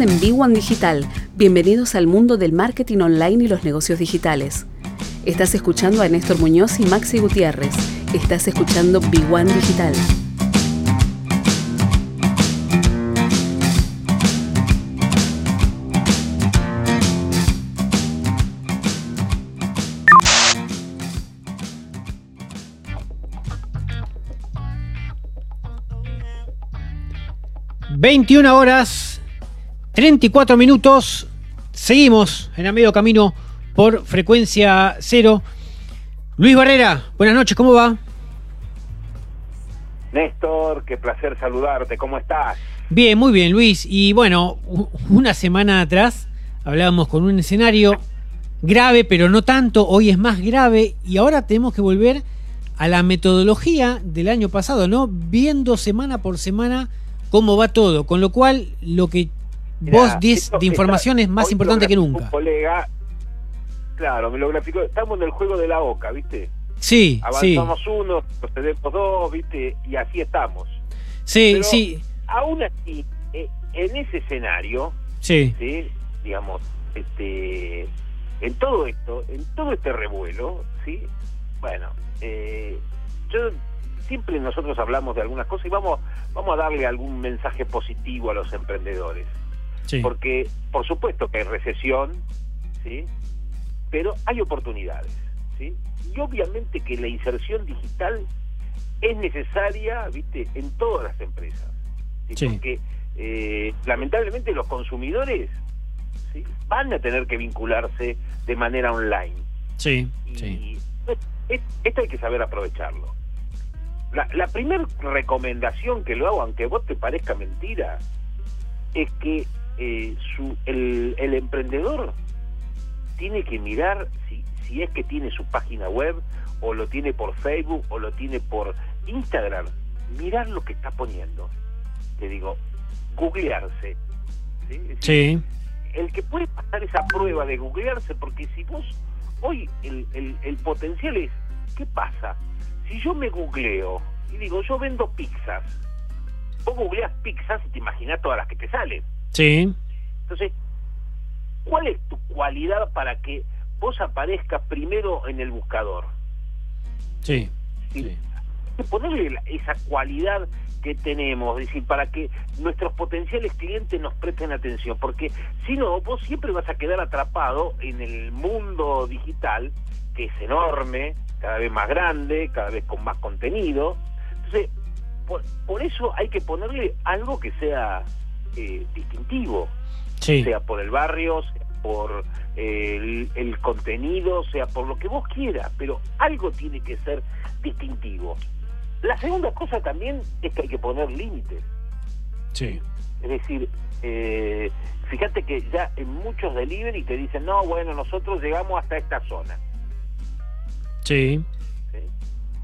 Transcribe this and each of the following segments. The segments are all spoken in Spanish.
En B1 Digital. Bienvenidos al mundo del marketing online y los negocios digitales. Estás escuchando a Néstor Muñoz y Maxi Gutiérrez. Estás escuchando B1 Digital. ...21 horas... ...34 minutos... ...seguimos en el medio camino... ...por frecuencia cero... Luis Barrera, buenas noches, ¿cómo va? Néstor, qué placer saludarte, ¿cómo estás? Bien, muy bien, Luis. Y bueno, una semana atrás hablábamos con un escenario grave, pero no tanto, hoy es más grave y ahora tenemos que volver a la metodología del año pasado, ¿no? Viendo semana por semana cómo va todo, con lo cual lo que vos dices de información es más importante que nunca. Colega, Claro, me lo graficó. Estamos en el juego de la OCA, ¿viste? Sí, Avanzamos uno, procedemos dos, ¿viste? Y así estamos. Sí, sí. Aún así, eh, en ese escenario, sí. digamos, este, en todo esto, en todo este revuelo, ¿sí? Bueno, eh, yo siempre nosotros hablamos de algunas cosas y vamos, vamos a darle algún mensaje positivo a los emprendedores. Sí. Porque, por supuesto que hay recesión, ¿sí? pero hay oportunidades. ¿sí? Y obviamente que la inserción digital es necesaria ¿viste? en todas las empresas. Porque eh, lamentablemente los consumidores van a tener que vincularse de manera online. Sí, y esto hay que saber aprovecharlo. La, la primera recomendación que lo hago, aunque vos te parezca mentira, es que eh, su, el, el emprendedor tiene que mirar si, si es que tiene su página web o lo tiene por Facebook o lo tiene por Instagram, mirar lo que está poniendo. Te digo, googlearse. ¿sí? El que puede pasar esa prueba de googlearse, porque si vos, hoy el, el, el potencial es, ¿qué pasa? Si yo me googleo y digo, yo vendo pizzas, vos googleas pizzas y te imaginas todas las que te salen. Sí. Entonces, ¿Cuál es tu cualidad para que vos aparezcas primero en el buscador? Sí. Ponerle esa cualidad que tenemos, es decir, para que nuestros potenciales clientes nos presten atención, porque si no, vos siempre vas a quedar atrapado en el mundo digital, que es enorme, cada vez más grande, cada vez con más contenido. Entonces, por, eso hay que ponerle algo que sea eh, distintivo, sea por el barrio, sea por el, el, contenido, sea por lo que vos quieras, pero algo tiene que ser distintivo. La segunda cosa también es que hay que poner límites. Sí. Es decir, eh, fíjate que ya en muchos delivery te dicen, no, bueno, nosotros llegamos hasta esta zona. Sí.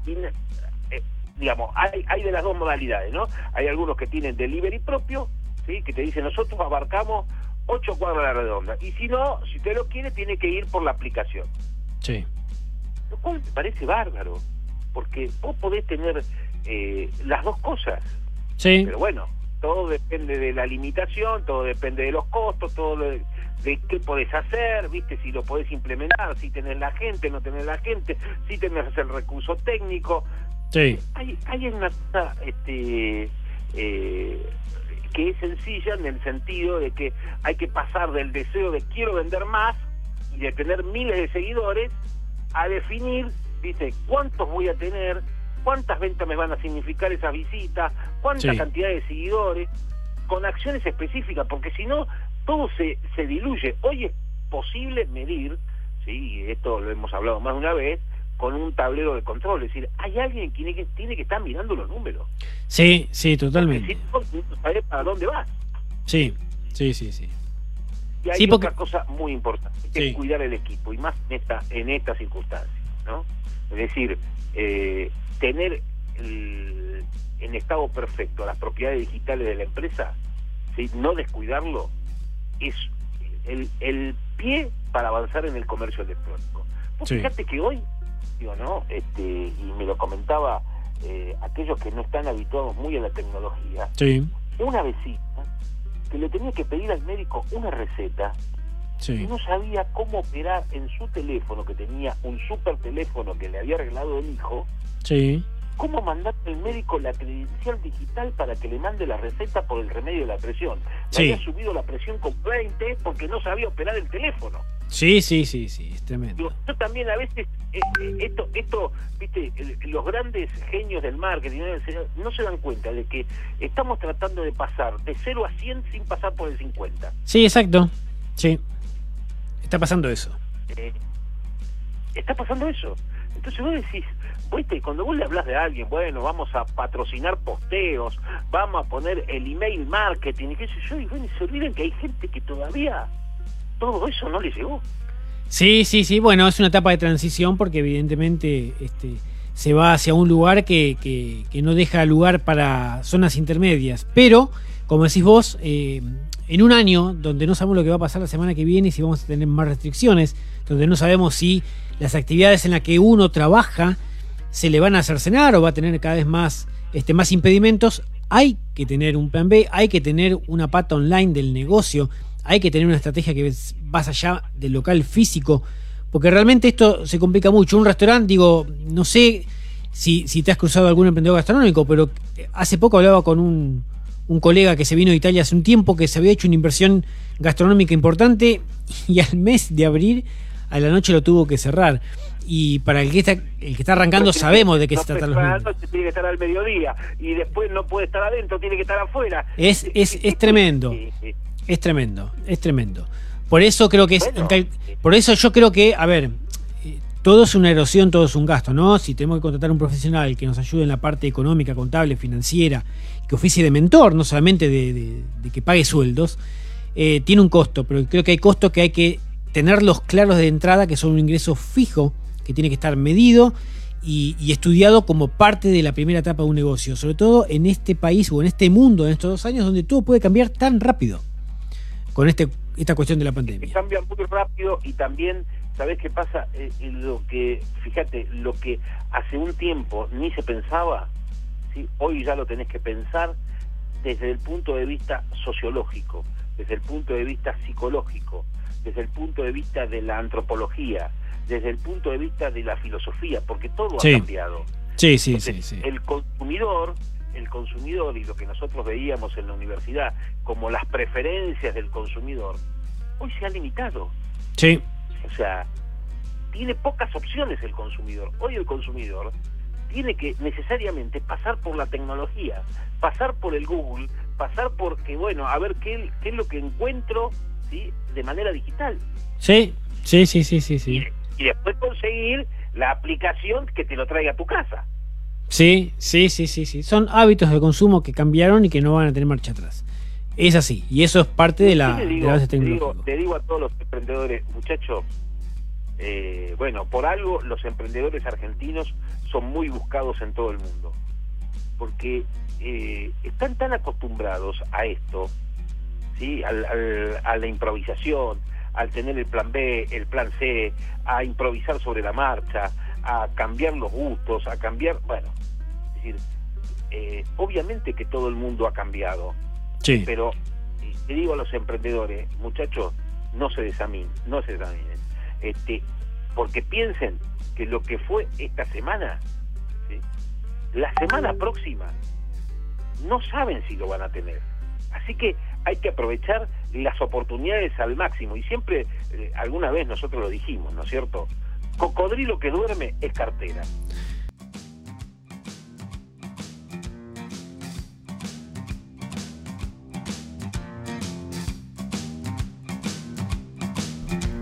eh, digamos, hay, hay de las dos modalidades, ¿no? Hay algunos que tienen delivery propio, ¿sí? Que te dicen, nosotros abarcamos ocho cuadras a la redonda. Y si no, si usted lo quiere, tiene que ir por la aplicación. Sí. Lo cual me parece bárbaro, porque vos podés tener eh, las dos cosas. Sí. Pero bueno, todo depende de la limitación, todo depende de los costos, todo de, de qué podés hacer, viste, si lo podés implementar, si tenés la gente, no tenés la gente, si tenés el recurso técnico. Sí. Hay, hay una este, eh, que es sencilla en el sentido de que hay que pasar del deseo de quiero vender más y de tener miles de seguidores a definir, dice, cuántos voy a tener, cuántas ventas me van a significar esas visitas, cuánta cantidad de seguidores, con acciones específicas, porque si no, todo se, se diluye. Hoy es posible medir, sí, esto lo hemos hablado más de una vez, con un tablero de control. Es decir, hay alguien que tiene que, tiene que estar mirando los números. Sí, sí, totalmente. Si no, para dónde vas. Sí, sí, sí, sí. Y hay otra cosa muy importante, que es cuidar el equipo, y más en esta, en estas circunstancias, ¿no? Es decir, eh, tener en estado perfecto las propiedades digitales de la empresa, ¿sí? no descuidarlo, es el, el pie para avanzar en el comercio electrónico. Fíjate que hoy digo, ¿no? Este, y me lo comentaba eh, aquellos que no están habituados muy a la tecnología. Sí. Una vecina que le tenía que pedir al médico una receta y no sabía cómo operar en su teléfono, que tenía un super teléfono que le había arreglado el hijo. Sí. ¿Cómo mandar al médico la credencial digital para que le mande la receta por el remedio de la presión? Le había subido la presión con 20 porque no sabía operar el teléfono. Sí, sí, sí, sí, es tremendo. Yo, también a veces, eh, eh, esto, esto, viste, los grandes genios del marketing no se dan cuenta de que estamos tratando de pasar de 0 a 100 sin pasar por el 50. Sí, exacto. Sí. Está pasando eso. Eh, está pasando eso. Entonces vos decís, viste, cuando vos le hablas de alguien, bueno, vamos a patrocinar posteos, vamos a poner el email marketing, y qué sé yo, y bueno, se olviden que hay gente que todavía todo eso no le llegó. Sí, sí, sí, bueno, es una etapa de transición porque evidentemente este, se va hacia un lugar que, que, no deja lugar para zonas intermedias. Pero, como decís vos, eh, en un año donde no sabemos lo que va a pasar la semana que viene, si vamos a tener más restricciones, donde no sabemos si las actividades en las que uno trabaja se le van a cercenar o va a tener cada vez más, este, más impedimentos, hay que tener un plan B, hay que tener una pata online del negocio, hay que tener una estrategia que vas allá del local físico, porque realmente esto se complica mucho. Un restaurante, digo, no sé si, si te has cruzado algún emprendedor gastronómico, pero hace poco hablaba con un, un colega que se vino de Italia hace un tiempo que se había hecho una inversión gastronómica importante y al mes de abrir a la noche lo tuvo que cerrar. Y para el que está, el que está arrancando sabemos de qué se trata los números. Tiene que estar al mediodía y después no puede estar adentro, tiene que estar afuera. Es, es, es tremendo. Es tremendo, es tremendo. Por eso creo que es. por eso yo creo que, a ver, todo es una erosión, todo es un gasto, ¿no? Si tenemos que contratar un profesional que nos ayude en la parte económica, contable, financiera, que oficie de mentor, no solamente de, que pague sueldos, eh, tiene un costo, pero creo que hay costos que hay que tenerlos claros de entrada, que son un ingreso fijo, que tiene que estar medido y, estudiado como parte de la primera etapa de un negocio, sobre todo en este país o en este mundo, en estos dos años, donde todo puede cambiar tan rápido con este, esta cuestión de la pandemia. Cambia muy rápido y también ¿Sabés qué pasa? Eh, lo que, fíjate, lo que hace un tiempo ni se pensaba, ¿sí? hoy ya lo tenés que pensar desde el punto de vista sociológico, desde el punto de vista psicológico, desde el punto de vista de la antropología, desde el punto de vista de la filosofía, porque todo ha cambiado. Sí, sí, sí, sí. El consumidor, el consumidor y lo que nosotros veíamos en la universidad como las preferencias del consumidor, hoy se ha limitado. Sí. O sea, tiene pocas opciones el consumidor. Hoy el consumidor tiene que necesariamente pasar por la tecnología, pasar por el Google, pasar por que, bueno, a ver qué, qué es lo que encuentro ¿sí? de manera digital. Sí, sí, sí, sí, sí. sí. Y, después conseguir la aplicación que te lo traiga a tu casa. Sí, sí, sí, sí, sí. Son hábitos de consumo que cambiaron y que no van a tener marcha atrás. Es así, y eso es parte de la, digo, base tecnológica. Te digo, a todos los emprendedores, muchachos, eh, bueno, por algo los emprendedores argentinos son muy buscados en todo el mundo, porque eh, están tan acostumbrados a esto, ¿sí? Al, a la improvisación, al tener el plan B, el plan C, a improvisar sobre la marcha, a cambiar los gustos, a cambiar, bueno, es decir, eh, obviamente que todo el mundo ha cambiado, pero te digo a los emprendedores, muchachos, no se desaminen, no se desaminen. Este, porque piensen que lo que fue esta semana, la semana próxima, no saben si lo van a tener. Así que hay que aprovechar las oportunidades al máximo. Y siempre, eh, alguna vez nosotros lo dijimos, ¿no es cierto? Cocodrilo que duerme es cartera.